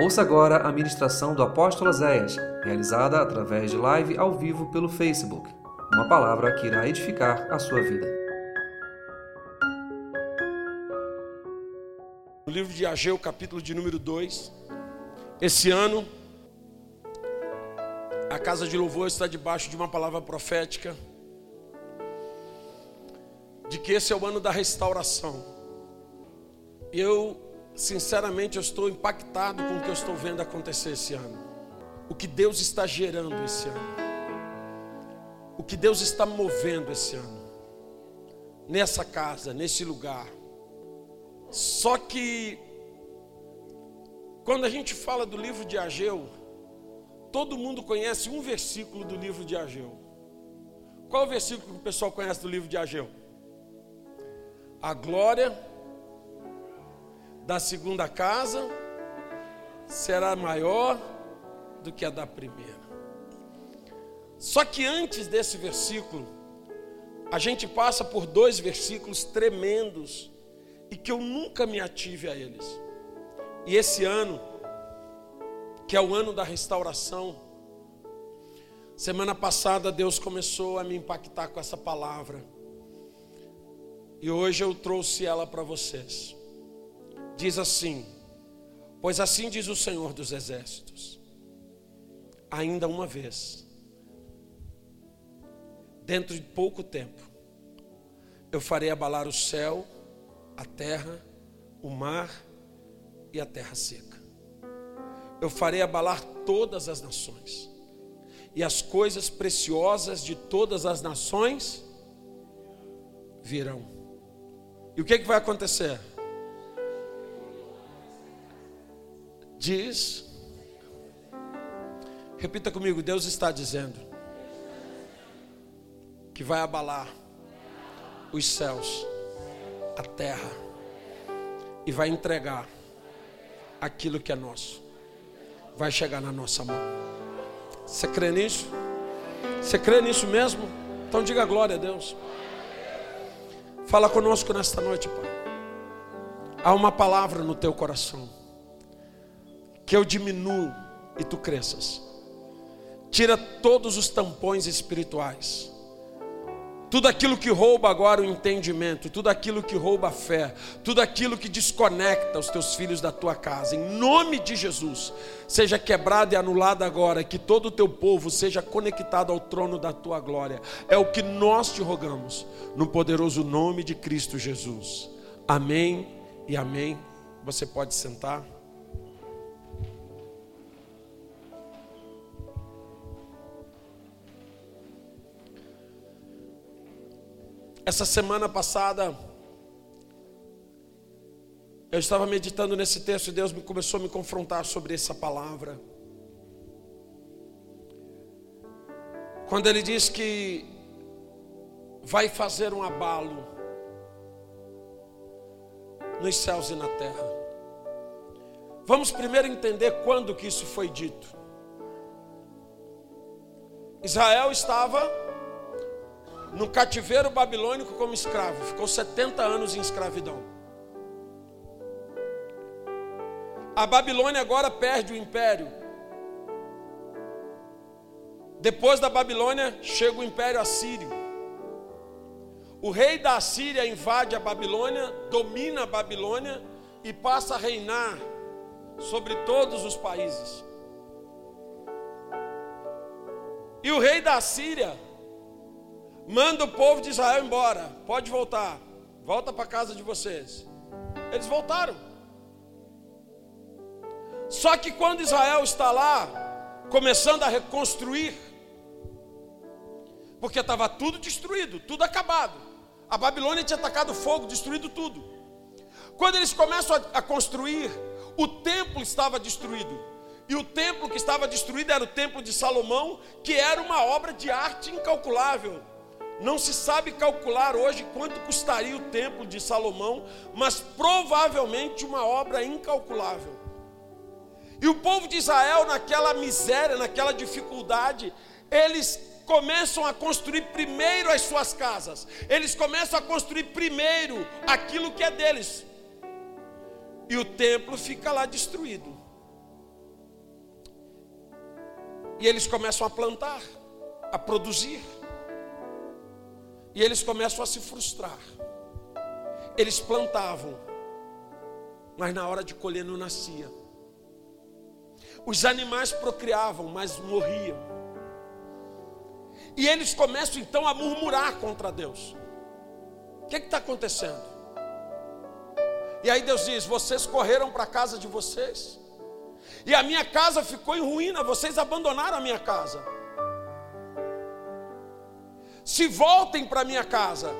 Ouça agora a ministração do apóstolo Zéias, realizada através de live ao vivo pelo Facebook. Uma palavra que irá edificar a sua vida. No livro de Ageu, capítulo de número 2. Esse ano, a casa de louvor está debaixo de uma palavra profética de que esse é o ano da restauração. Eu sinceramente, eu estou impactado com o que eu estou vendo acontecer esse ano. O que Deus está gerando esse ano. O que Deus está movendo esse ano. Nessa casa, nesse lugar. Só que, quando a gente fala do livro de Ageu, todo mundo conhece um versículo do livro de Ageu. Qual o versículo que o pessoal conhece do livro de Ageu? A glória da segunda casa será maior do que a da primeira. Só que antes desse versículo, a gente passa por dois versículos tremendos e que eu nunca me ative a eles. E esse ano, que é o ano da restauração, semana passada Deus começou a me impactar com essa palavra. E hoje eu trouxe ela para vocês diz assim: Pois assim diz o Senhor dos Exércitos, ainda uma vez, dentro de pouco tempo, eu farei abalar o céu, a terra, o mar e a terra seca. Eu farei abalar todas as nações, e as coisas preciosas de todas as nações virão. E o que, é que vai acontecer? Diz, repita comigo: Deus está dizendo que vai abalar os céus, a terra, e vai entregar aquilo que é nosso, vai chegar na nossa mão. Você crê nisso? Você crê nisso mesmo? Então diga glória a Deus. Fala conosco nesta noite, Pai. Há uma palavra no teu coração que eu diminuo e tu cresças. Tira todos os tampões espirituais. Tudo aquilo que rouba agora o entendimento, tudo aquilo que rouba a fé, tudo aquilo que desconecta os teus filhos da tua casa, em nome de Jesus, seja quebrado e anulado agora, que todo o teu povo seja conectado ao trono da tua glória. É o que nós te rogamos, no poderoso nome de Cristo Jesus. Amém e amém. Você pode sentar. Essa semana passada, eu estava meditando nesse texto e Deus me começou a me confrontar sobre essa palavra. Quando ele diz que vai fazer um abalo nos céus e na terra. Vamos primeiro entender quando que isso foi dito. Israel estava no cativeiro babilônico como escravo, ficou 70 anos em escravidão. A Babilônia agora perde o império. Depois da Babilônia chega o império assírio. O rei da Assíria invade a Babilônia, domina a Babilônia e passa a reinar sobre todos os países. E o rei da Assíria manda o povo de Israel embora, pode voltar, volta para casa de vocês. Eles voltaram. Só que quando Israel está lá, começando a reconstruir, porque estava tudo destruído, tudo acabado. A Babilônia tinha atacado fogo, destruído tudo. Quando eles começam a, a construir, o templo estava destruído. E o templo que estava destruído era o templo de Salomão, que era uma obra de arte incalculável. Não se sabe calcular hoje quanto custaria o templo de Salomão, mas provavelmente uma obra incalculável. E o povo de Israel, naquela miséria, naquela dificuldade, eles começam a construir primeiro as suas casas, eles começam a construir primeiro aquilo que é deles, e o templo fica lá destruído. E eles começam a plantar, a produzir. E eles começam a se frustrar. Eles plantavam, mas na hora de colher não nascia. Os animais procriavam, mas morriam. E eles começam então a murmurar contra Deus. O que está acontecendo? E aí Deus diz: Vocês correram para a casa de vocês, e a minha casa ficou em ruína, vocês abandonaram a minha casa. Se voltem para minha casa.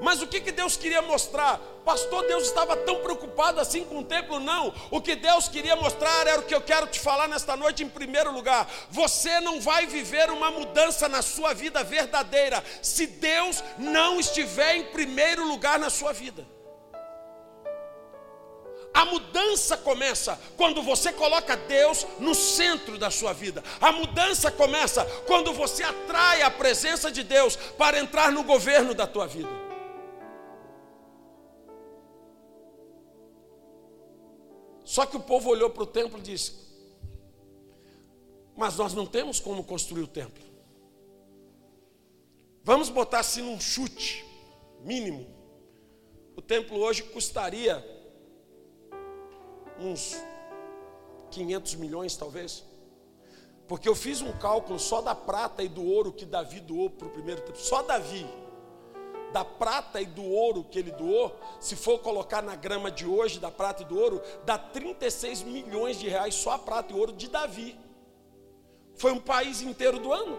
Mas o que, que Deus queria mostrar? Pastor, Deus estava tão preocupado assim com o templo? Não. O que Deus queria mostrar era o que eu quero te falar nesta noite em primeiro lugar. Você não vai viver uma mudança na sua vida verdadeira se Deus não estiver em primeiro lugar na sua vida. A mudança começa quando você coloca Deus no centro da sua vida. A mudança começa quando você atrai a presença de Deus para entrar no governo da tua vida. Só que o povo olhou para o templo e disse: Mas nós não temos como construir o templo. Vamos botar assim num chute mínimo. O templo hoje custaria uns 500 milhões talvez. Porque eu fiz um cálculo só da prata e do ouro que Davi doou para o primeiro tempo. Só Davi. Da prata e do ouro que ele doou, se for colocar na grama de hoje, da prata e do ouro, dá 36 milhões de reais só a prata e ouro de Davi. Foi um país inteiro do ano.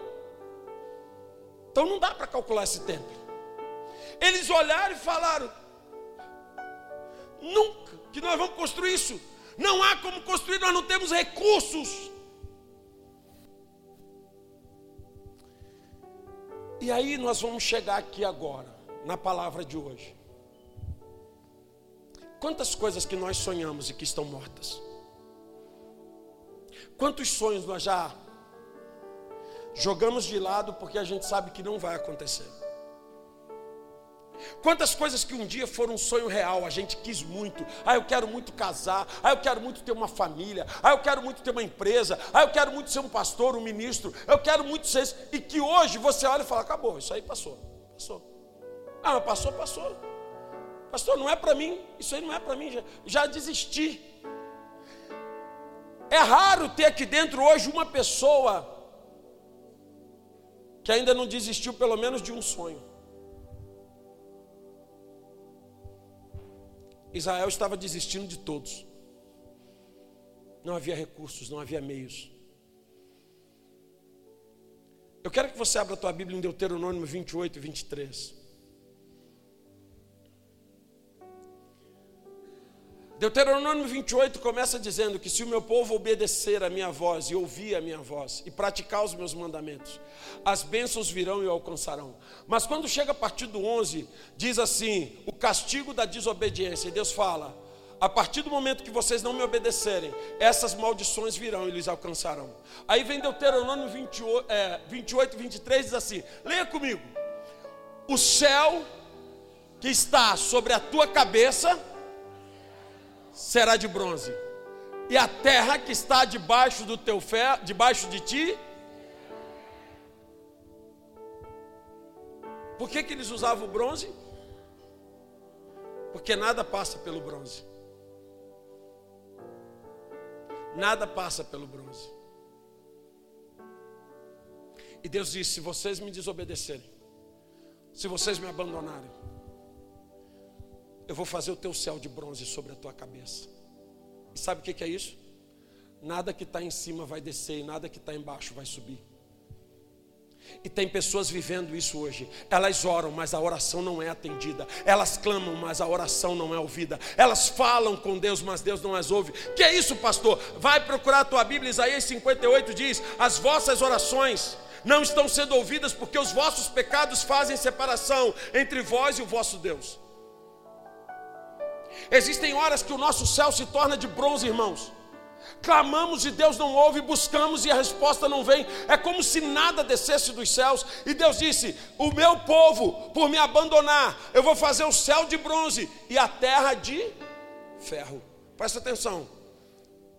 Então não dá para calcular esse tempo. Eles olharam e falaram: nunca que nós vamos construir isso. Não há como construir, nós não temos recursos. E aí nós vamos chegar aqui agora, na palavra de hoje. Quantas coisas que nós sonhamos e que estão mortas? Quantos sonhos nós já jogamos de lado porque a gente sabe que não vai acontecer? Quantas coisas que um dia foram um sonho real, a gente quis muito. Ah, eu quero muito casar. Ah, eu quero muito ter uma família. Ah, eu quero muito ter uma empresa. Ah, eu quero muito ser um pastor, um ministro. Eu quero muito ser isso. E que hoje você olha e fala: acabou, isso aí passou. Passou. Ah, mas passou, passou. Pastor, não é para mim. Isso aí não é para mim. Já, já desisti. É raro ter aqui dentro hoje uma pessoa que ainda não desistiu, pelo menos, de um sonho. Israel estava desistindo de todos. Não havia recursos, não havia meios. Eu quero que você abra a tua Bíblia em Deuteronômio 28 e 23. Deuteronômio 28 começa dizendo que se o meu povo obedecer a minha voz e ouvir a minha voz e praticar os meus mandamentos, as bênçãos virão e o alcançarão. Mas quando chega a partir do 11, diz assim: o castigo da desobediência. E Deus fala: a partir do momento que vocês não me obedecerem, essas maldições virão e lhes alcançarão. Aí vem Deuteronômio 28, é, 28 23, diz assim: leia comigo. O céu que está sobre a tua cabeça será de bronze, e a terra que está debaixo do teu pé, debaixo de ti. Por que, que eles usavam o bronze? Porque nada passa pelo bronze. Nada passa pelo bronze. E Deus disse: se vocês me desobedecerem, se vocês me abandonarem, eu vou fazer o teu céu de bronze sobre a tua cabeça. E sabe o que é isso? Nada que está em cima vai descer e nada que está embaixo vai subir. E tem pessoas vivendo isso hoje. Elas oram, mas a oração não é atendida. Elas clamam, mas a oração não é ouvida. Elas falam com Deus, mas Deus não as ouve. Que é isso, pastor? Vai procurar a tua Bíblia, Isaías 58 diz: As vossas orações não estão sendo ouvidas porque os vossos pecados fazem separação entre vós e o vosso Deus. Existem horas que o nosso céu se torna de bronze, irmãos. Clamamos e Deus não ouve, buscamos e a resposta não vem. É como se nada descesse dos céus. E Deus disse: O meu povo, por me abandonar, eu vou fazer o céu de bronze e a terra de ferro. Presta atenção.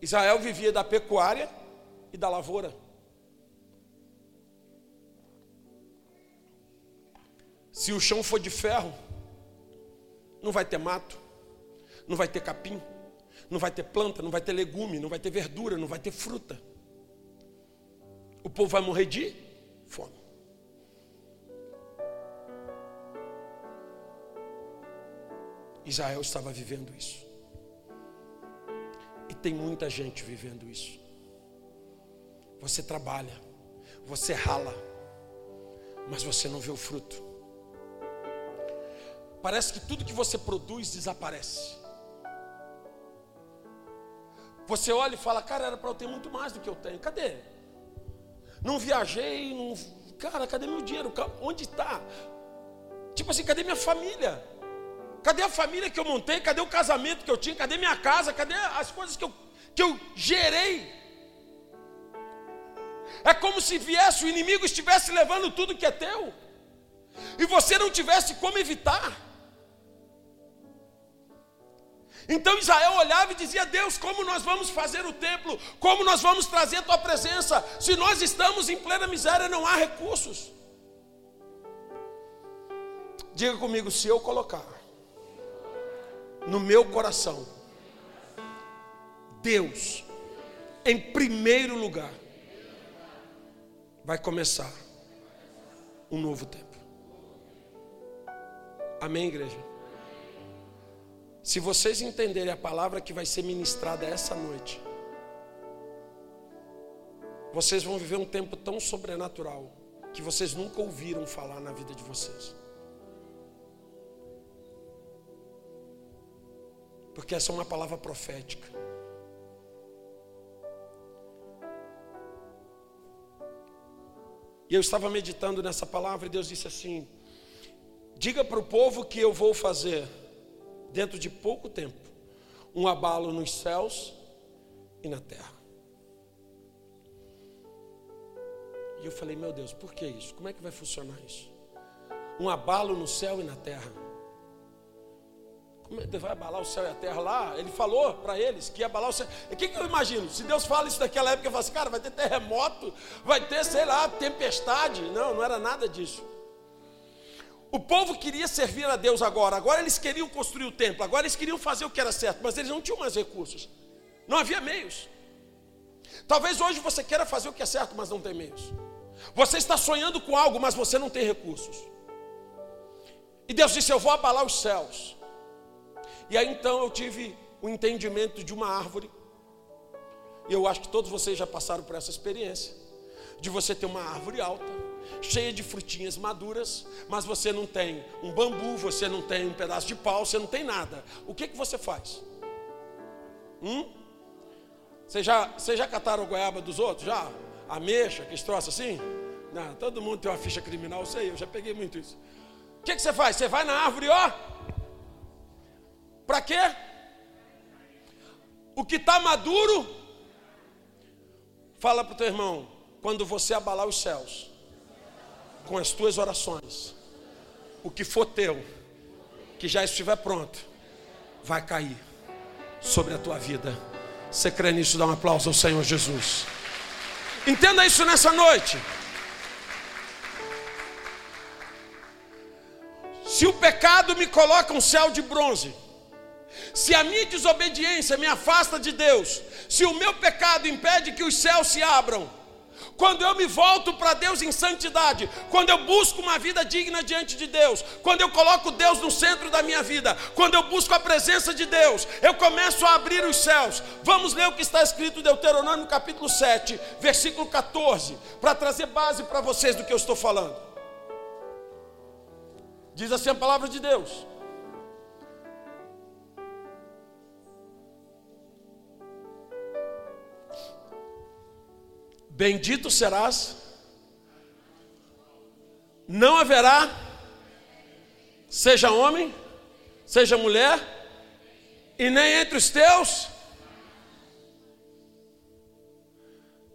Israel vivia da pecuária e da lavoura. Se o chão for de ferro, não vai ter mato não vai ter capim, não vai ter planta, não vai ter legume, não vai ter verdura, não vai ter fruta. O povo vai morrer de fome. Israel estava vivendo isso. E tem muita gente vivendo isso. Você trabalha, você rala, mas você não vê o fruto. Parece que tudo que você produz desaparece. Você olha e fala, cara, era para eu ter muito mais do que eu tenho. Cadê? Não viajei, não... cara, cadê meu dinheiro? Onde está? Tipo assim, cadê minha família? Cadê a família que eu montei? Cadê o casamento que eu tinha? Cadê minha casa? Cadê as coisas que eu, que eu gerei? É como se viesse o inimigo estivesse levando tudo que é teu e você não tivesse como evitar. Então Israel olhava e dizia: Deus, como nós vamos fazer o templo? Como nós vamos trazer a tua presença? Se nós estamos em plena miséria, não há recursos. Diga comigo: se eu colocar no meu coração Deus em primeiro lugar, vai começar um novo tempo. Amém, igreja? Se vocês entenderem a palavra que vai ser ministrada essa noite, vocês vão viver um tempo tão sobrenatural que vocês nunca ouviram falar na vida de vocês. Porque essa é uma palavra profética. E eu estava meditando nessa palavra e Deus disse assim: Diga para o povo que eu vou fazer dentro de pouco tempo, um abalo nos céus e na terra. E eu falei, meu Deus, por que isso? Como é que vai funcionar isso? Um abalo no céu e na terra. Como é que vai abalar o céu e a terra lá? Ele falou para eles que ia abalar o céu. O que, que eu imagino? Se Deus fala isso naquela época, eu falo assim, cara, vai ter terremoto, vai ter, sei lá, tempestade. Não, não era nada disso. O povo queria servir a Deus agora, agora eles queriam construir o templo, agora eles queriam fazer o que era certo, mas eles não tinham mais recursos, não havia meios. Talvez hoje você queira fazer o que é certo, mas não tem meios. Você está sonhando com algo, mas você não tem recursos. E Deus disse: Eu vou abalar os céus. E aí então eu tive o entendimento de uma árvore. E eu acho que todos vocês já passaram por essa experiência de você ter uma árvore alta cheia de frutinhas maduras, mas você não tem um bambu, você não tem um pedaço de pau, você não tem nada. O que, que você faz? Hum? Você já, você já cataram goiaba dos outros? Já? Ameixa, que troço assim? Não, todo mundo tem uma ficha criminal, eu sei, eu já peguei muito isso. O que, que você faz? Você vai na árvore, ó. Para quê? O que está maduro, fala para o teu irmão, quando você abalar os céus, com as tuas orações, o que for teu, que já estiver pronto, vai cair sobre a tua vida. Você crê nisso? Dá um aplauso ao Senhor Jesus. Entenda isso nessa noite. Se o pecado me coloca um céu de bronze, se a minha desobediência me afasta de Deus, se o meu pecado impede que os céus se abram, quando eu me volto para Deus em santidade, quando eu busco uma vida digna diante de Deus, quando eu coloco Deus no centro da minha vida, quando eu busco a presença de Deus, eu começo a abrir os céus. Vamos ler o que está escrito em Deuteronômio capítulo 7, versículo 14, para trazer base para vocês do que eu estou falando. Diz assim a palavra de Deus. Bendito serás, não haverá, seja homem, seja mulher, e nem entre os teus.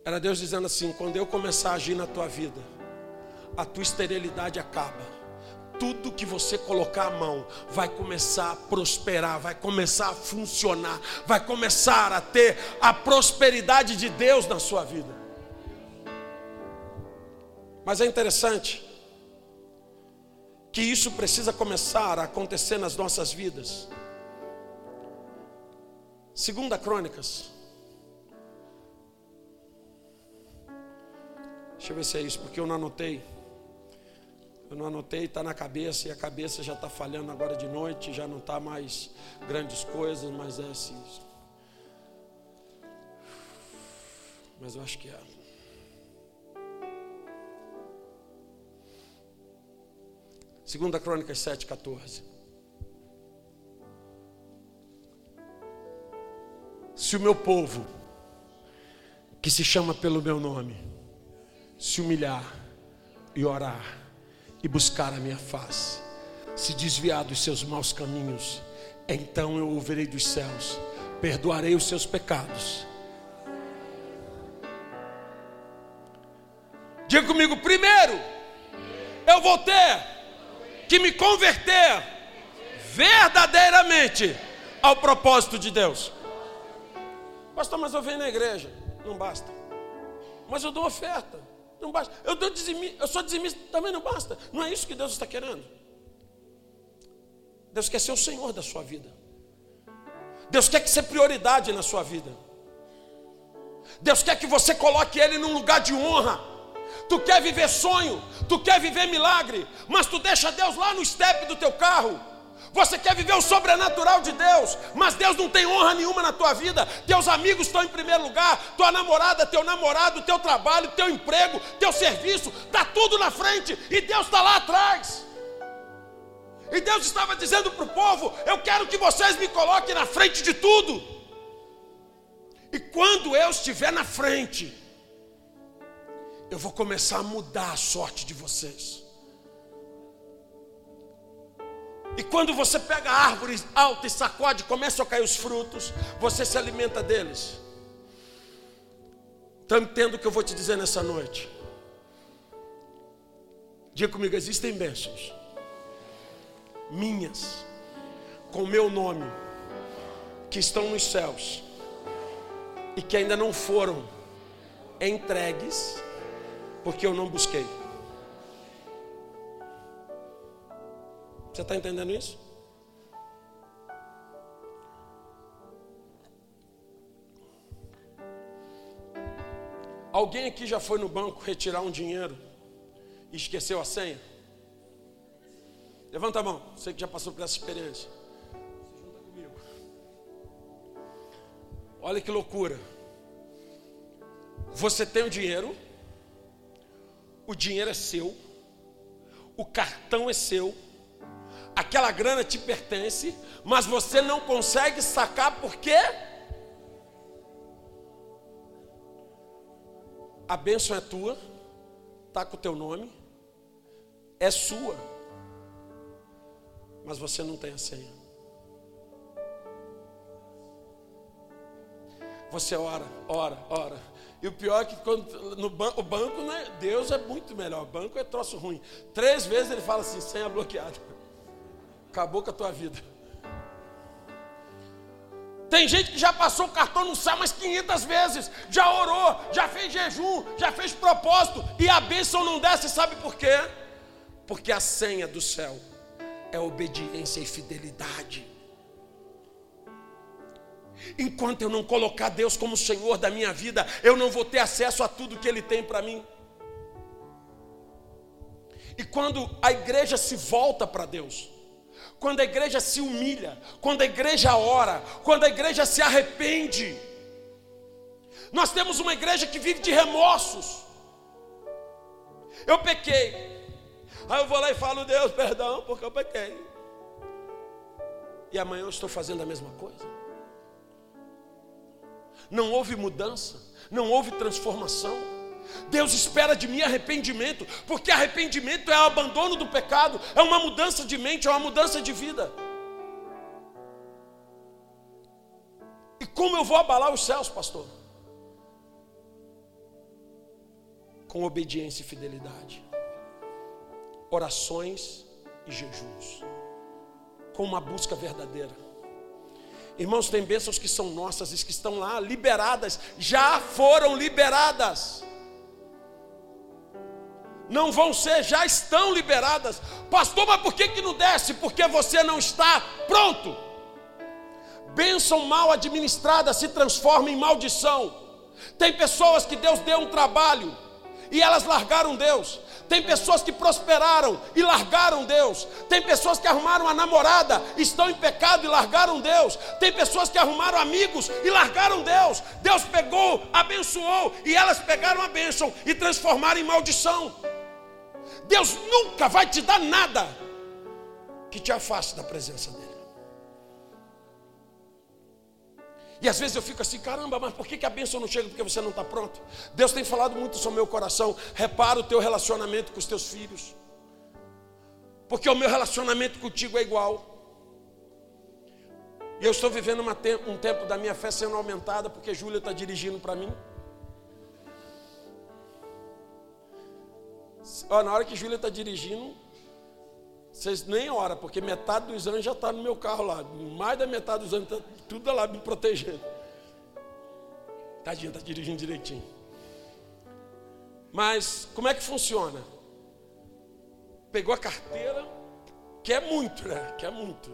Era Deus dizendo assim: quando eu começar a agir na tua vida, a tua esterilidade acaba tudo que você colocar a mão vai começar a prosperar, vai começar a funcionar, vai começar a ter a prosperidade de Deus na sua vida. Mas é interessante que isso precisa começar a acontecer nas nossas vidas. Segunda Crônicas. Deixa eu ver se é isso, porque eu não anotei. Eu não anotei, está na cabeça, e a cabeça já está falhando agora de noite, já não está mais grandes coisas, mas é assim. Mas eu acho que é. Segunda Crônicas 7, 14. Se o meu povo, que se chama pelo meu nome, se humilhar e orar e buscar a minha face, se desviar dos seus maus caminhos, então eu ouvirei dos céus, perdoarei os seus pecados. Diga comigo, primeiro, eu vou ter que me converter verdadeiramente ao propósito de Deus. Pastor, mas eu venho na igreja. Não basta. Mas eu dou oferta. Não basta. Eu, dou dizimi, eu sou dizimista, também não basta. Não é isso que Deus está querendo. Deus quer ser o Senhor da sua vida. Deus quer que ser prioridade na sua vida. Deus quer que você coloque Ele num lugar de honra. Tu quer viver sonho, tu quer viver milagre, mas tu deixa Deus lá no step do teu carro. Você quer viver o sobrenatural de Deus, mas Deus não tem honra nenhuma na tua vida. Teus amigos estão em primeiro lugar, tua namorada, teu namorado, teu trabalho, teu emprego, teu serviço, está tudo na frente e Deus está lá atrás. E Deus estava dizendo para o povo: Eu quero que vocês me coloquem na frente de tudo. E quando eu estiver na frente, eu vou começar a mudar a sorte de vocês. E quando você pega a árvore alta e sacode, começam a cair os frutos, você se alimenta deles. Então entendo o que eu vou te dizer nessa noite. Diga comigo, existem bênçãos minhas, com meu nome, que estão nos céus e que ainda não foram entregues, porque eu não busquei. Você está entendendo isso? Alguém aqui já foi no banco retirar um dinheiro e esqueceu a senha? Levanta a mão, você que já passou por essa experiência. Olha que loucura. Você tem o dinheiro, o dinheiro é seu, o cartão é seu, aquela grana te pertence, mas você não consegue sacar por quê? A bênção é tua, está com o teu nome, é sua, mas você não tem a senha. Você ora, ora, ora. E o pior é que quando, no ban o banco, né, Deus é muito melhor. O banco é troço ruim. Três vezes ele fala assim, senha bloqueada. Acabou com a tua vida. Tem gente que já passou o cartão no céu umas 500 vezes, já orou, já fez jejum, já fez propósito, e a bênção não desce, sabe por quê? Porque a senha do céu é obediência e fidelidade. Enquanto eu não colocar Deus como Senhor da minha vida, eu não vou ter acesso a tudo que Ele tem para mim. E quando a igreja se volta para Deus, quando a igreja se humilha, quando a igreja ora, quando a igreja se arrepende. Nós temos uma igreja que vive de remorsos. Eu pequei. Aí eu vou lá e falo, Deus, perdão, porque eu pequei. E amanhã eu estou fazendo a mesma coisa. Não houve mudança, não houve transformação. Deus espera de mim arrependimento, porque arrependimento é o abandono do pecado, é uma mudança de mente, é uma mudança de vida. E como eu vou abalar os céus, pastor? Com obediência e fidelidade, orações e jejuns, com uma busca verdadeira. Irmãos, tem bênçãos que são nossas e que estão lá liberadas, já foram liberadas. não vão ser, já estão liberadas. Pastor, mas por que, que não desce? Porque você não está pronto. Bênção mal administrada se transforma em maldição. Tem pessoas que Deus deu um trabalho e elas largaram Deus. Tem pessoas que prosperaram e largaram Deus. Tem pessoas que arrumaram a namorada, estão em pecado e largaram Deus. Tem pessoas que arrumaram amigos e largaram Deus. Deus pegou, abençoou e elas pegaram a bênção e transformaram em maldição. Deus nunca vai te dar nada que te afaste da presença dEle. E às vezes eu fico assim, caramba, mas por que, a bênção não chega? Porque você não está pronto. Deus tem falado muito sobre o meu coração. Repara o teu relacionamento com os teus filhos. Porque o meu relacionamento contigo é igual. E eu estou vivendo um tempo da minha fé sendo aumentada, porque Júlia está dirigindo para mim. Ó, na hora que Júlia está dirigindo, vocês nem oram, porque metade dos anjos já está no meu carro lá. Mais da metade dos anjos está tudo lá me protegendo. Tadinha, está dirigindo direitinho. Mas como é que funciona? Pegou a carteira, quer muito, né? Quer muito.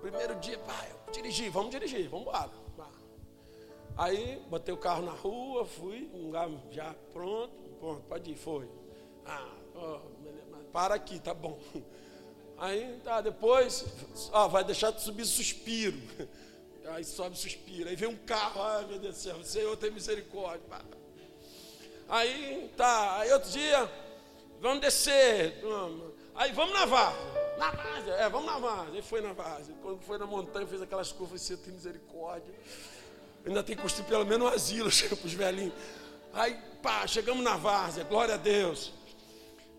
Primeiro dia, pai, dirigir, vamos dirigir, vamos embora. Aí botei o carro na rua, fui, um lugar já pronto, pronto, pode ir, foi. Ah, oh, para aqui, tá bom. Aí tá, depois, ah, vai deixar de subir suspiro. Aí sobe suspiro. Aí vem um carro, ai meu Deus do céu, Senhor tem misericórdia. Aí tá, aí outro dia, vamos descer. Aí vamos na várzea. Na várzea, é, vamos na várzea. Aí foi na várzea. Quando foi na montanha, fez aquelas curvas, Senhor tem misericórdia. Ainda tem que construir pelo menos um asilo, para os velhinhos. Aí, pá, chegamos na várzea, glória a Deus.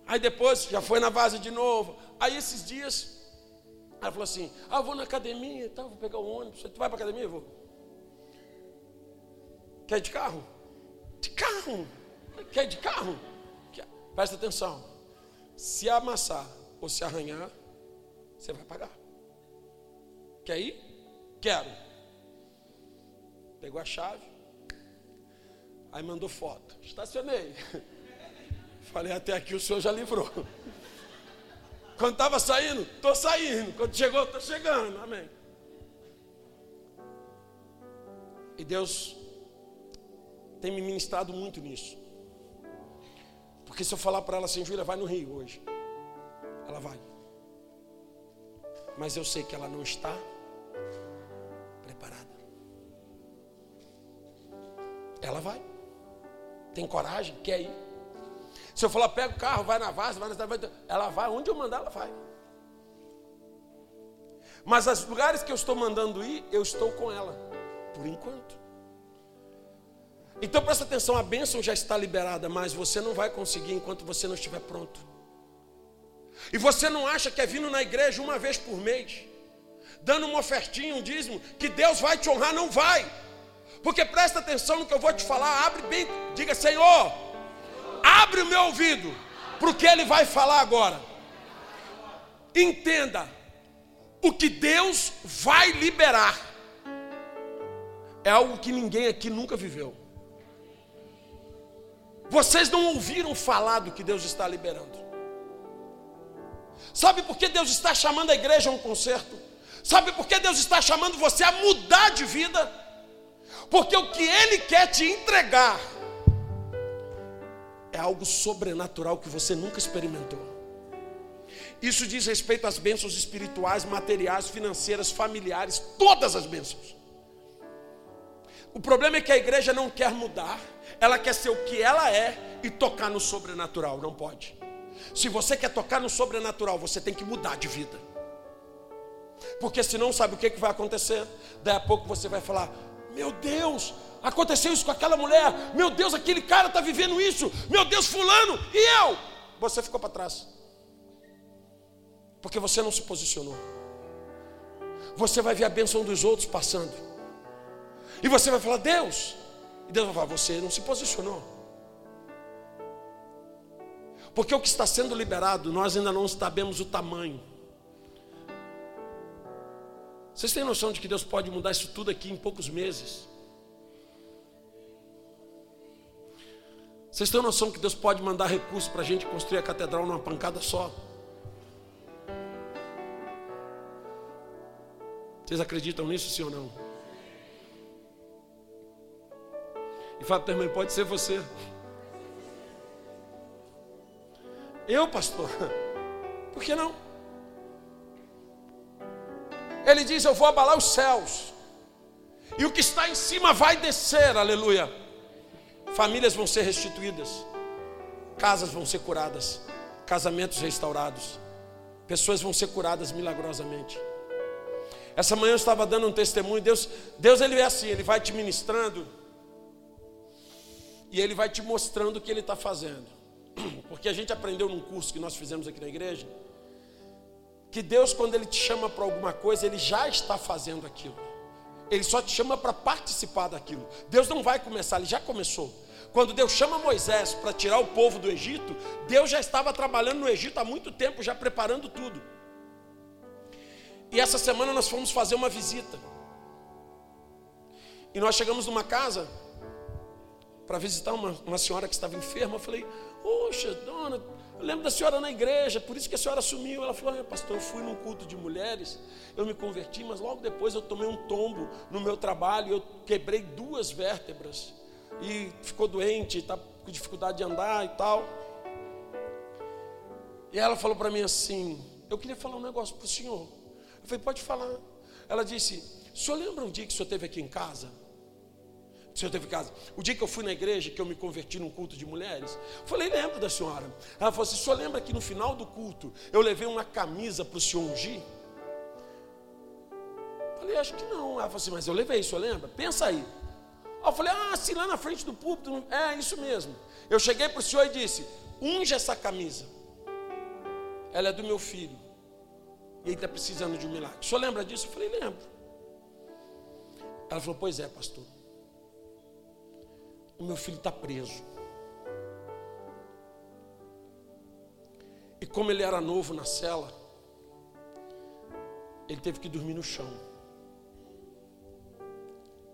Aí depois já foi na várzea de novo. Aí esses dias, ela falou assim: Ah, vou na academia e tal, vou pegar o ônibus. Tu vai para academia? Eu vou. Quer de carro? De carro. Quer de carro? Presta atenção. Se amassar ou se arranhar, você vai pagar. Quer ir? Quero. Pegou a chave. Aí mandou foto. Estacionei. Falei, até aqui o senhor já livrou. Quando estava saindo, estou saindo. Quando chegou, estou chegando. Amém. E Deus tem me ministrado muito nisso. Porque se eu falar para ela assim, Júlia, vai no Rio hoje. Ela vai. Mas eu sei que ela não está preparada. Ela vai. Tem coragem, quer ir. Se eu falar, pega o carro, vai na vaza, vai na cidade, ela vai, onde eu mandar, ela vai. Mas os lugares que eu estou mandando ir, eu estou com ela, por enquanto. Então presta atenção, a bênção já está liberada, mas você não vai conseguir enquanto você não estiver pronto. E você não acha que é vindo na igreja uma vez por mês, dando uma ofertinha, um dízimo, que Deus vai te honrar? Não vai. Porque presta atenção no que eu vou te falar, abre bem, diga Senhor, Abre o meu ouvido para o que ele vai falar agora. Entenda: o que Deus vai liberar é algo que ninguém aqui nunca viveu. Vocês não ouviram falar do que Deus está liberando. Sabe por que Deus está chamando a igreja a um concerto? Sabe por que Deus está chamando você a mudar de vida? Porque o que Ele quer te entregar é algo sobrenatural que você nunca experimentou. Isso diz respeito às bênçãos espirituais, materiais, financeiras, familiares, todas as bênçãos. O problema é que a igreja não quer mudar, ela quer ser o que ela é e tocar no sobrenatural, não pode. Se você quer tocar no sobrenatural, você tem que mudar de vida. Porque senão sabe o que, que vai acontecer? Daí a pouco você vai falar: Meu Deus, Aconteceu isso com aquela mulher. Meu Deus, aquele cara está vivendo isso. Meu Deus, fulano. E eu? Você ficou para trás. Porque você não se posicionou. Você vai ver a bênção dos outros passando. E você vai falar, Deus. E Deus vai falar, você não se posicionou. Porque o que está sendo liberado, nós ainda não sabemos o tamanho. Vocês têm noção de que Deus pode mudar isso tudo aqui em poucos meses? Vocês têm noção que Deus pode mandar recursos para a gente construir a catedral numa pancada só? Vocês acreditam nisso, sim ou não? E fala para pode ser você. Eu, pastor? Por que não? Ele diz: Eu vou abalar os céus, e o que está em cima vai descer, aleluia. Famílias vão ser restituídas, casas vão ser curadas, casamentos restaurados, pessoas vão ser curadas milagrosamente. Essa manhã eu estava dando um testemunho. Deus, Deus ele é assim, ele vai te ministrando e ele vai te mostrando o que ele está fazendo. Porque a gente aprendeu num curso que nós fizemos aqui na igreja que Deus, quando Ele te chama para alguma coisa, Ele já está fazendo aquilo. Ele só te chama para participar daquilo. Deus não vai começar, Ele já começou. Quando Deus chama Moisés para tirar o povo do Egito, Deus já estava trabalhando no Egito há muito tempo, já preparando tudo. E essa semana nós fomos fazer uma visita. E nós chegamos numa casa para visitar uma, uma senhora que estava enferma. Eu falei, Poxa, dona, eu lembro da senhora na igreja, por isso que a senhora sumiu. Ela falou: Pastor, eu fui num culto de mulheres, eu me converti, mas logo depois eu tomei um tombo no meu trabalho, eu quebrei duas vértebras e ficou doente, está com dificuldade de andar e tal. E ela falou para mim assim: Eu queria falar um negócio para o senhor. Eu falei, pode falar. Ela disse, o senhor lembra um dia que o senhor esteve aqui em casa? O senhor teve casa. O dia que eu fui na igreja, que eu me converti num culto de mulheres, eu falei, lembro da senhora. Ela falou assim, o senhor lembra que no final do culto eu levei uma camisa para o senhor ungir? Eu falei, acho que não. Ela falou assim, mas eu levei, o senhor lembra? Pensa aí. Eu falei, ah, se lá na frente do púlpito, é isso mesmo. Eu cheguei para o senhor e disse, unge essa camisa. Ela é do meu filho e ele está precisando de um milagre. O senhor lembra disso? Eu falei, lembro. Ela falou, pois é, pastor. O meu filho está preso. E como ele era novo na cela, ele teve que dormir no chão.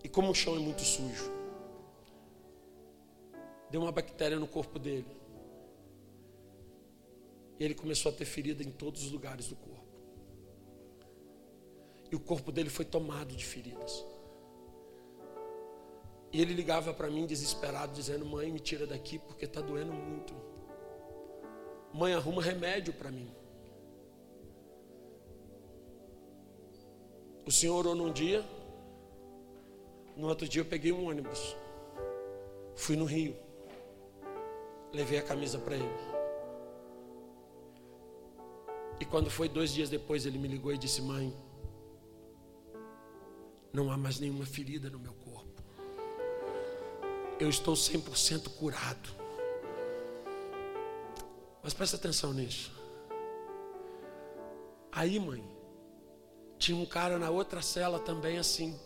E como o chão é muito sujo, deu uma bactéria no corpo dele. E ele começou a ter ferida em todos os lugares do corpo. E o corpo dele foi tomado de feridas. E ele ligava para mim desesperado, dizendo: Mãe, me tira daqui porque está doendo muito. Mãe, arruma remédio para mim. O senhor orou num dia, no outro dia eu peguei um ônibus, fui no Rio, levei a camisa para ele. E quando foi dois dias depois, ele me ligou e disse: Mãe, não há mais nenhuma ferida no meu corpo. Eu estou 100% curado. Mas presta atenção nisso. Aí, mãe, tinha um cara na outra cela também assim.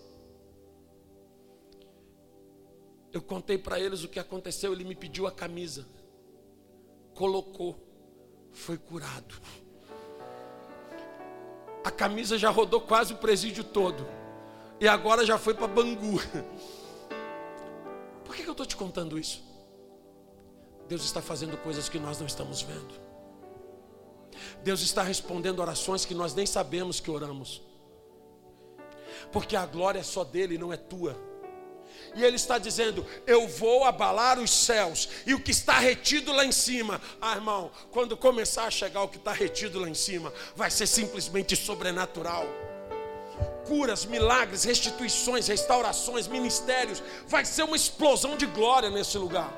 Eu contei para eles o que aconteceu, ele me pediu a camisa. Colocou, foi curado. A camisa já rodou quase o presídio todo e agora já foi para Bangu. Por que, que eu estou te contando isso? Deus está fazendo coisas que nós não estamos vendo. Deus está respondendo orações que nós nem sabemos que oramos. Porque a glória é só dele, não é tua. E ele está dizendo: Eu vou abalar os céus e o que está retido lá em cima. Ah, irmão, quando começar a chegar o que está retido lá em cima, vai ser simplesmente sobrenatural curas, milagres, restituições, restaurações, ministérios. Vai ser uma explosão de glória nesse lugar.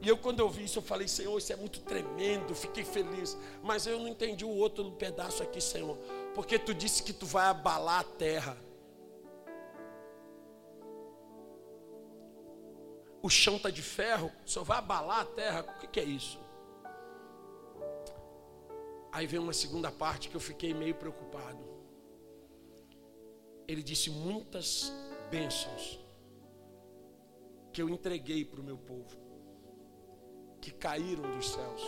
E eu, quando eu vi isso, eu falei, Senhor, isso é muito tremendo, fiquei feliz. Mas eu não entendi o outro pedaço aqui, Senhor. Porque tu disse que tu vai abalar a terra. O chão está de ferro, Senhor vai abalar a terra. O que, que é isso? Aí vem uma segunda parte que eu fiquei meio preocupado. Ele disse muitas bênçãos que eu entreguei para o meu povo, que caíram dos céus.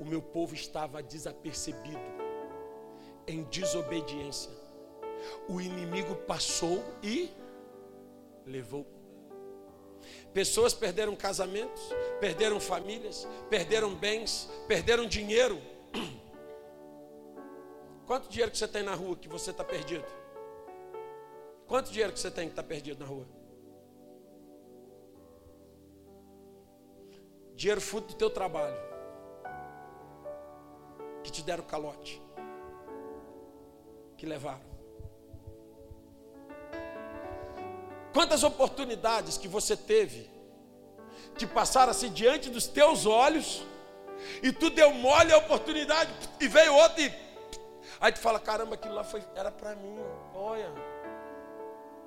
O meu povo estava desapercebido, em desobediência. O inimigo passou e levou. Pessoas perderam casamentos, perderam famílias, perderam bens, perderam dinheiro. Quanto dinheiro que você tem na rua que você está perdido? Quanto dinheiro que você tem que está perdido na rua? Dinheiro fruto do teu trabalho. Que te deram calote. Que levaram. Quantas oportunidades que você teve que passaram assim diante dos teus olhos e tu deu mole a oportunidade e veio outro e aí tu fala caramba aquilo lá foi era para mim olha.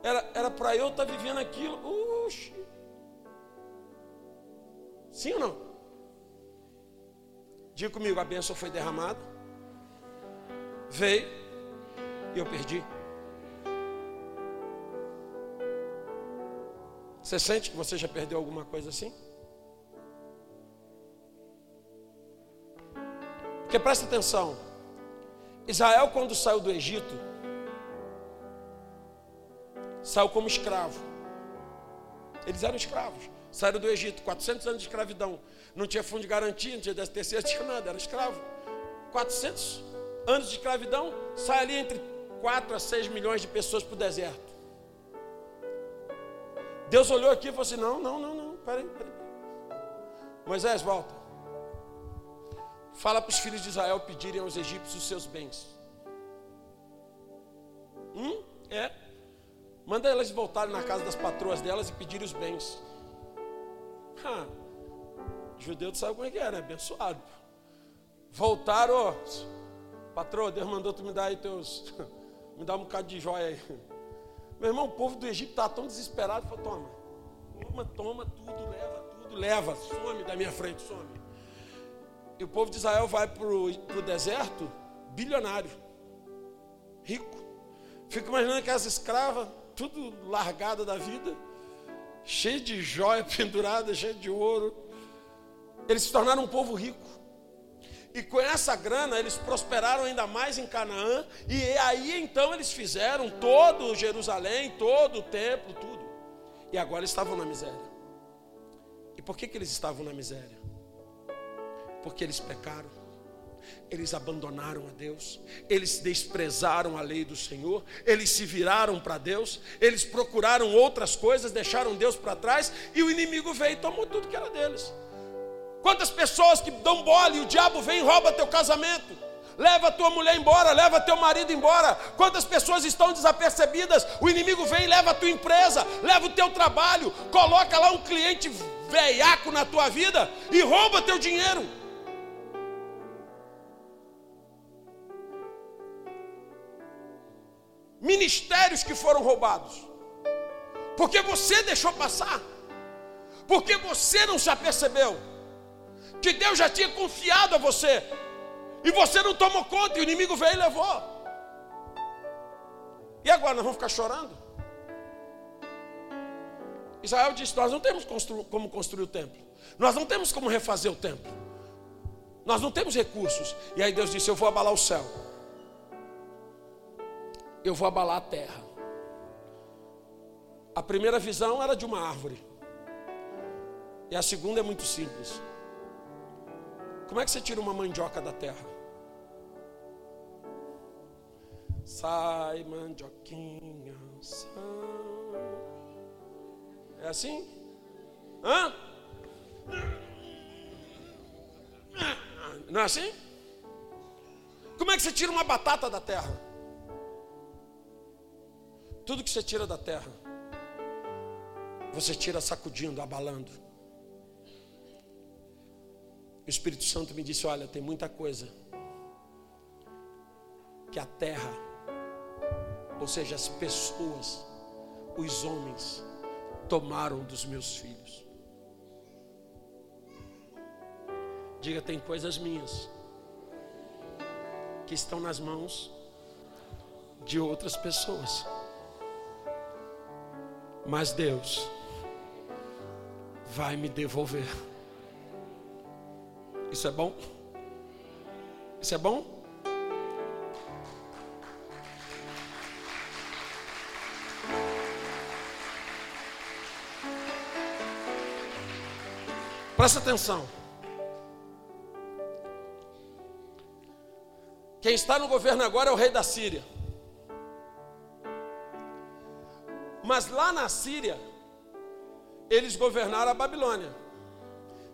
Era era para eu estar tá vivendo aquilo. Uxi. sim ou não? Diga comigo a bênção foi derramada. Veio e eu perdi Você sente que você já perdeu alguma coisa assim? Porque presta atenção. Israel, quando saiu do Egito, saiu como escravo. Eles eram escravos. Saíram do Egito, 400 anos de escravidão. Não tinha fundo de garantia, não tinha terceira, não tinha nada, era escravo. 400 anos de escravidão, sai ali entre 4 a 6 milhões de pessoas para o deserto. Deus olhou aqui e falou assim: não, não, não, não, peraí, peraí. Moisés, volta. Fala para os filhos de Israel pedirem aos egípcios os seus bens. Hum? É. Manda elas voltarem na casa das patroas delas e pedirem os bens. Ah, judeu tu sabe como é que é, né? Abençoado. Voltaram. Patroa, Deus mandou tu me dar aí teus. me dar um bocado de joia aí. Meu irmão, o povo do Egito estava tão desesperado, falou, toma, toma, toma tudo, leva tudo, leva, some da minha frente, some. E o povo de Israel vai para o deserto, bilionário, rico. Fico imaginando aquelas escravas, tudo largada da vida, cheio de joia pendurada, cheio de ouro. Eles se tornaram um povo rico. E com essa grana eles prosperaram ainda mais em Canaã. E aí então eles fizeram todo Jerusalém, todo o templo, tudo. E agora estavam na miséria. E por que, que eles estavam na miséria? Porque eles pecaram. Eles abandonaram a Deus, eles desprezaram a lei do Senhor, eles se viraram para Deus, eles procuraram outras coisas, deixaram Deus para trás, e o inimigo veio e tomou tudo que era deles. Quantas pessoas que dão bola e o diabo vem e rouba teu casamento? Leva tua mulher embora, leva teu marido embora. Quantas pessoas estão desapercebidas? O inimigo vem e leva a tua empresa, leva o teu trabalho, coloca lá um cliente veiaco na tua vida e rouba teu dinheiro. Ministérios que foram roubados, porque você deixou passar, porque você não se apercebeu que Deus já tinha confiado a você, e você não tomou conta, e o inimigo veio e levou. E agora nós vamos ficar chorando? Israel disse: Nós não temos constru como construir o templo, nós não temos como refazer o templo, nós não temos recursos. E aí Deus disse: Eu vou abalar o céu, eu vou abalar a terra. A primeira visão era de uma árvore, e a segunda é muito simples. Como é que você tira uma mandioca da terra? Sai, mandioquinha, sai. É assim? Hã? Não é assim? Como é que você tira uma batata da terra? Tudo que você tira da terra, você tira sacudindo, abalando. O Espírito Santo me disse: Olha, tem muita coisa que a terra, ou seja, as pessoas, os homens, tomaram dos meus filhos. Diga, tem coisas minhas que estão nas mãos de outras pessoas. Mas Deus vai me devolver. Isso é bom? Isso é bom? Presta atenção. Quem está no governo agora é o rei da Síria. Mas lá na Síria, eles governaram a Babilônia.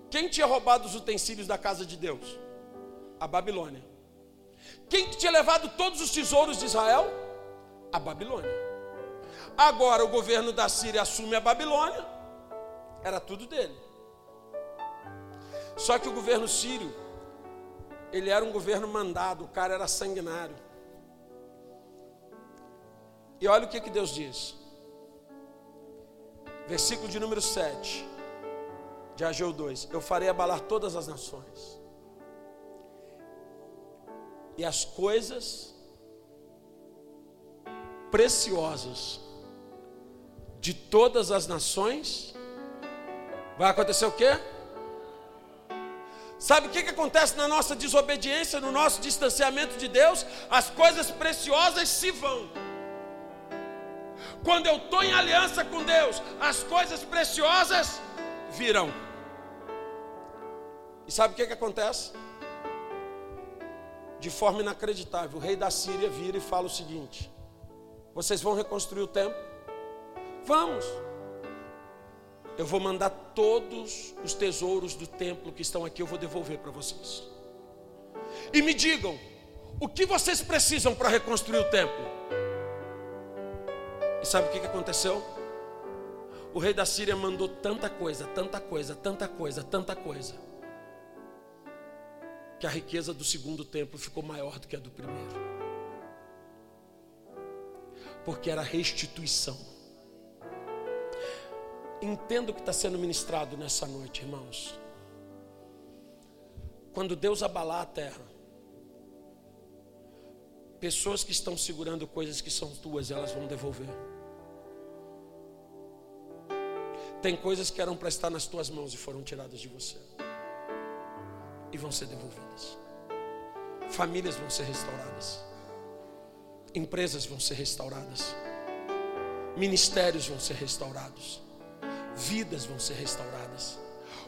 Quem tinha roubado os utensílios da casa de Deus? A Babilônia. Quem tinha levado todos os tesouros de Israel? A Babilônia. Agora o governo da Síria assume a Babilônia, era tudo dele. Só que o governo sírio, ele era um governo mandado, o cara era sanguinário. E olha o que, que Deus diz. Versículo de número 7 de Ageu 2: Eu farei abalar todas as nações, e as coisas preciosas de todas as nações, vai acontecer o quê? Sabe o que, que acontece na nossa desobediência, no nosso distanciamento de Deus? As coisas preciosas se vão. Quando eu estou em aliança com Deus, as coisas preciosas virão. E sabe o que, que acontece? De forma inacreditável, o rei da Síria vira e fala o seguinte: Vocês vão reconstruir o templo? Vamos eu vou mandar todos os tesouros do templo que estão aqui, eu vou devolver para vocês. E me digam, o que vocês precisam para reconstruir o templo? E sabe o que aconteceu? O rei da Síria mandou tanta coisa, tanta coisa, tanta coisa, tanta coisa, que a riqueza do segundo templo ficou maior do que a do primeiro, porque era restituição. Entenda o que está sendo ministrado nessa noite, irmãos. Quando Deus abalar a terra, pessoas que estão segurando coisas que são tuas, elas vão devolver. Tem coisas que eram para estar nas tuas mãos e foram tiradas de você, e vão ser devolvidas. Famílias vão ser restauradas, empresas vão ser restauradas, ministérios vão ser restaurados vidas vão ser restauradas.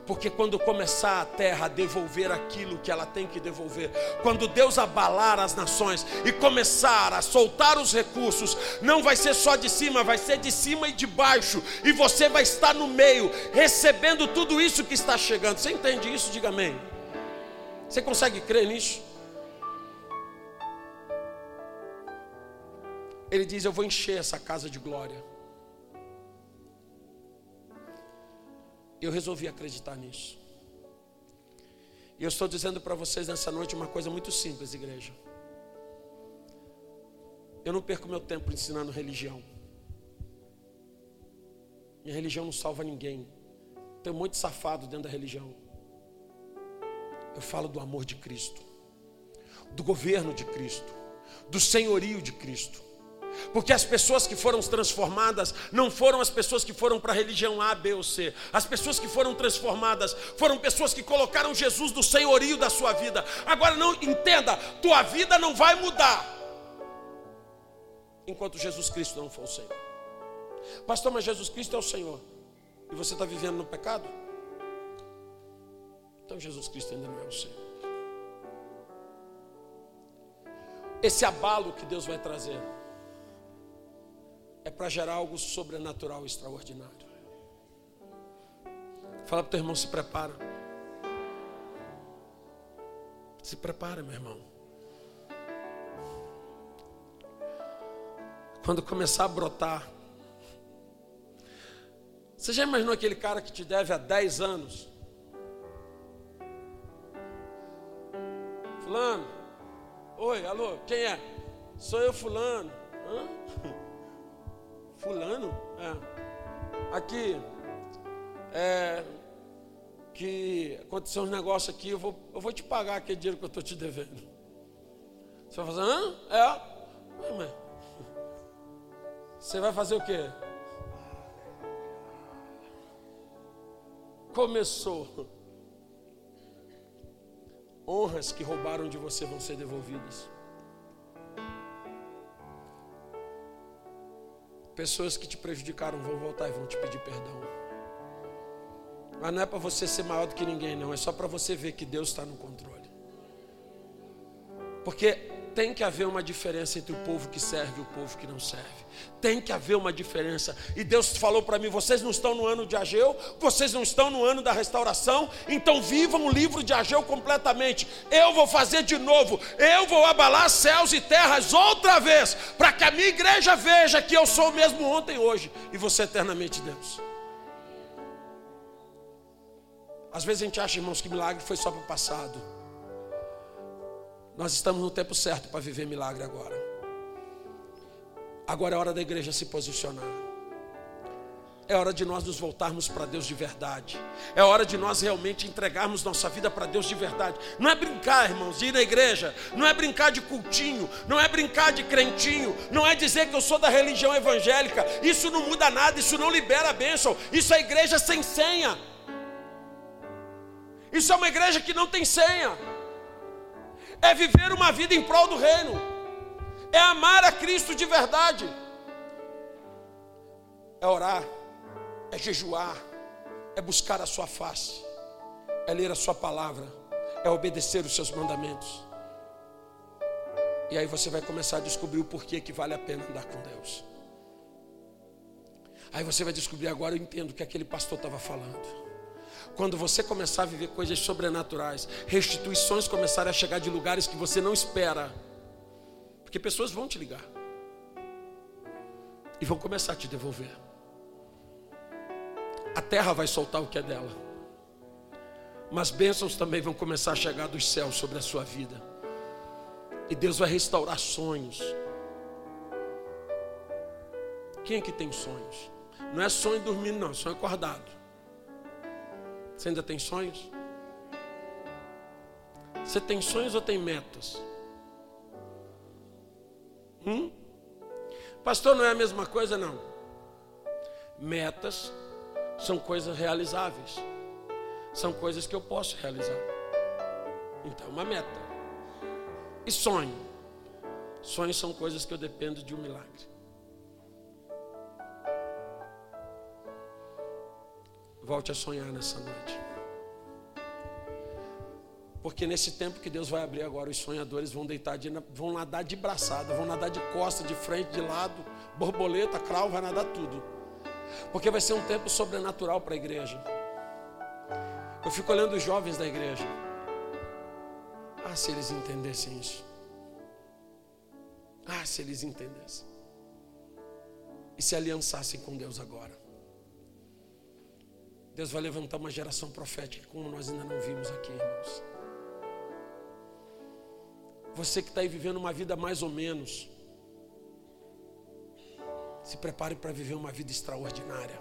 Porque quando começar a terra a devolver aquilo que ela tem que devolver, quando Deus abalar as nações e começar a soltar os recursos, não vai ser só de cima, vai ser de cima e de baixo, e você vai estar no meio, recebendo tudo isso que está chegando. Você entende isso? Diga amém. Você consegue crer nisso? Ele diz: Eu vou encher essa casa de glória. Eu resolvi acreditar nisso. E eu estou dizendo para vocês nessa noite uma coisa muito simples, igreja. Eu não perco meu tempo ensinando religião. Minha religião não salva ninguém. Tem um monte de safado dentro da religião. Eu falo do amor de Cristo, do governo de Cristo, do senhorio de Cristo. Porque as pessoas que foram transformadas não foram as pessoas que foram para a religião A, B ou C. As pessoas que foram transformadas foram pessoas que colocaram Jesus no senhorio da sua vida. Agora não entenda, tua vida não vai mudar enquanto Jesus Cristo não for o Senhor. Pastor, mas Jesus Cristo é o Senhor. E você está vivendo no pecado? Então Jesus Cristo ainda não é o Senhor. Esse abalo que Deus vai trazer é para gerar algo sobrenatural extraordinário. Fala para o teu irmão, se prepara. Se prepara, meu irmão. Quando começar a brotar. Você já imaginou aquele cara que te deve há 10 anos? Fulano. Oi, alô, quem é? Sou eu, Fulano. Hã? Fulano? É. Aqui. É, que aconteceu um negócio aqui, eu vou, eu vou te pagar aquele dinheiro que eu estou te devendo. Você vai fazer, hã? É. Mas, você vai fazer o quê? Começou. Honras que roubaram de você vão ser devolvidas. Pessoas que te prejudicaram vão voltar e vão te pedir perdão. Mas não é para você ser maior do que ninguém, não. É só para você ver que Deus está no controle. Porque tem que haver uma diferença entre o povo que serve e o povo que não serve. Tem que haver uma diferença. E Deus falou para mim: vocês não estão no ano de Ageu, vocês não estão no ano da restauração, então vivam o livro de Ageu completamente. Eu vou fazer de novo, eu vou abalar céus e terras outra vez, para que a minha igreja veja que eu sou o mesmo ontem e hoje, e você eternamente Deus. Às vezes a gente acha, irmãos, que milagre foi só para o passado. Nós estamos no tempo certo para viver milagre agora. Agora é hora da igreja se posicionar. É hora de nós nos voltarmos para Deus de verdade. É hora de nós realmente entregarmos nossa vida para Deus de verdade. Não é brincar, irmãos, de ir na igreja. Não é brincar de cultinho. Não é brincar de crentinho. Não é dizer que eu sou da religião evangélica. Isso não muda nada. Isso não libera a bênção. Isso é igreja sem senha. Isso é uma igreja que não tem senha é viver uma vida em prol do reino, é amar a Cristo de verdade, é orar, é jejuar, é buscar a Sua face, é ler a Sua palavra, é obedecer os Seus mandamentos. E aí você vai começar a descobrir o porquê que vale a pena andar com Deus. Aí você vai descobrir agora, eu entendo o que aquele pastor estava falando. Quando você começar a viver coisas sobrenaturais, restituições começarem a chegar de lugares que você não espera, porque pessoas vão te ligar e vão começar a te devolver. A terra vai soltar o que é dela, mas bênçãos também vão começar a chegar dos céus sobre a sua vida, e Deus vai restaurar sonhos. Quem é que tem sonhos? Não é sonho dormindo, não, é sonho acordado. Você ainda tem sonhos? Você tem sonhos ou tem metas? Hum? Pastor, não é a mesma coisa, não. Metas são coisas realizáveis. São coisas que eu posso realizar. Então, uma meta. E sonho? Sonhos são coisas que eu dependo de um milagre. Volte a sonhar nessa noite. Porque nesse tempo que Deus vai abrir agora, os sonhadores vão deitar, de, vão nadar de braçada, vão nadar de costa, de frente, de lado, borboleta, crau, vai nadar tudo. Porque vai ser um tempo sobrenatural para a igreja. Eu fico olhando os jovens da igreja. Ah, se eles entendessem isso. Ah, se eles entendessem. E se aliançassem com Deus agora. Deus vai levantar uma geração profética como nós ainda não vimos aqui, irmãos. Você que está aí vivendo uma vida mais ou menos, se prepare para viver uma vida extraordinária.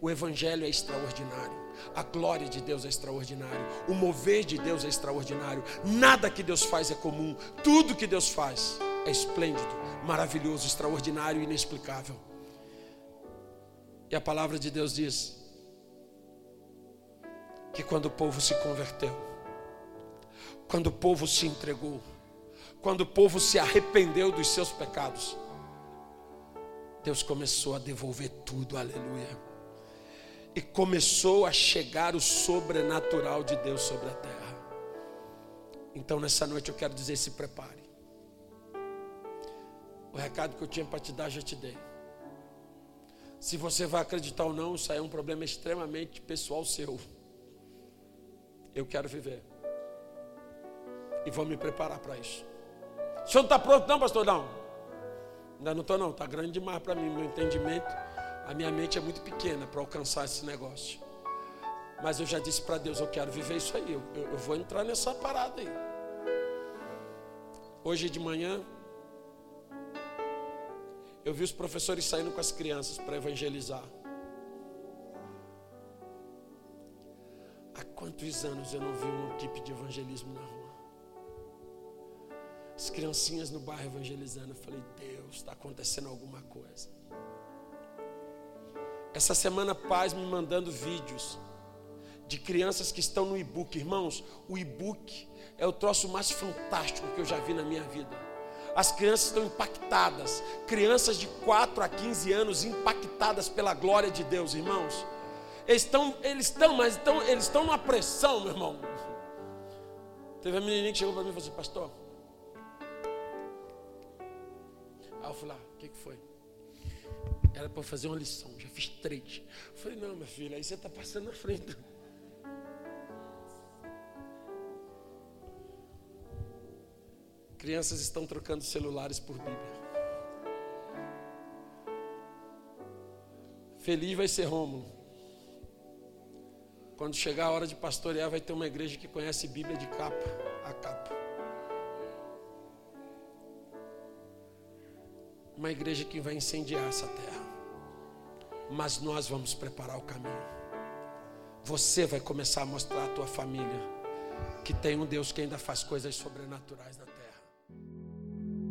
O Evangelho é extraordinário, a glória de Deus é extraordinário, o mover de Deus é extraordinário. Nada que Deus faz é comum, tudo que Deus faz é esplêndido, maravilhoso, extraordinário e inexplicável. E a palavra de Deus diz que quando o povo se converteu, quando o povo se entregou, quando o povo se arrependeu dos seus pecados, Deus começou a devolver tudo, aleluia. E começou a chegar o sobrenatural de Deus sobre a terra. Então nessa noite eu quero dizer: se prepare. O recado que eu tinha para te dar, já te dei. Se você vai acreditar ou não, isso aí é um problema extremamente pessoal seu. Eu quero viver. E vou me preparar para isso. O senhor não está pronto, não, pastor? Não. Ainda não estou, não. Está grande demais para mim. Meu entendimento, a minha mente é muito pequena para alcançar esse negócio. Mas eu já disse para Deus: eu quero viver isso aí. Eu, eu, eu vou entrar nessa parada aí. Hoje de manhã, eu vi os professores saindo com as crianças para evangelizar. Há quantos anos eu não vi uma equipe de evangelismo na rua? As criancinhas no bairro evangelizando. Eu falei, Deus, está acontecendo alguma coisa. Essa semana, pais me mandando vídeos de crianças que estão no e-book. Irmãos, o e-book é o troço mais fantástico que eu já vi na minha vida As crianças estão impactadas. Crianças de 4 a 15 anos impactadas pela glória de Deus, irmãos. Eles estão, eles estão, mas estão, eles estão numa pressão, meu irmão. Teve uma menininha que chegou para mim e falou assim, pastor. Aí eu falei, ah, o que, que foi? Era para fazer uma lição, já fiz três. Eu falei, não, minha filha, aí você está passando na frente. Crianças estão trocando celulares por Bíblia. Feliz vai ser Rômulo. Quando chegar a hora de pastorear, vai ter uma igreja que conhece Bíblia de capa a capa. Uma igreja que vai incendiar essa terra. Mas nós vamos preparar o caminho. Você vai começar a mostrar à tua família que tem um Deus que ainda faz coisas sobrenaturais na terra.